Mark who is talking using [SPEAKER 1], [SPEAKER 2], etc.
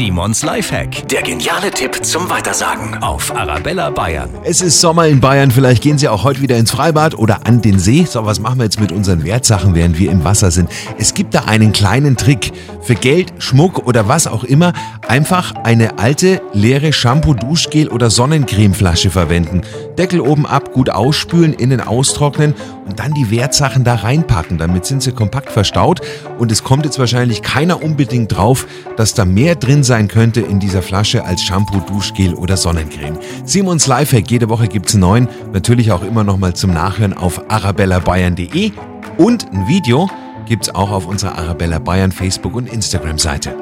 [SPEAKER 1] Simons Lifehack. Der geniale Tipp zum Weitersagen auf Arabella Bayern.
[SPEAKER 2] Es ist Sommer in Bayern, vielleicht gehen Sie auch heute wieder ins Freibad oder an den See. So, was machen wir jetzt mit unseren Wertsachen, während wir im Wasser sind? Es gibt da einen kleinen Trick. Für Geld, Schmuck oder was auch immer, einfach eine alte, leere Shampoo, Duschgel oder Sonnencremeflasche verwenden. Deckel oben ab, gut ausspülen, innen austrocknen und dann die Wertsachen da reinpacken. Damit sind sie kompakt verstaut und es kommt jetzt wahrscheinlich keiner unbedingt drauf, dass da mehr drin sein könnte in dieser Flasche als Shampoo, Duschgel oder Sonnencreme. Simons Lifehack, jede Woche gibt's einen neuen. Natürlich auch immer noch mal zum Nachhören auf arabellabayern.de und ein Video gibt's auch auf unserer Arabella Bayern Facebook und Instagram Seite.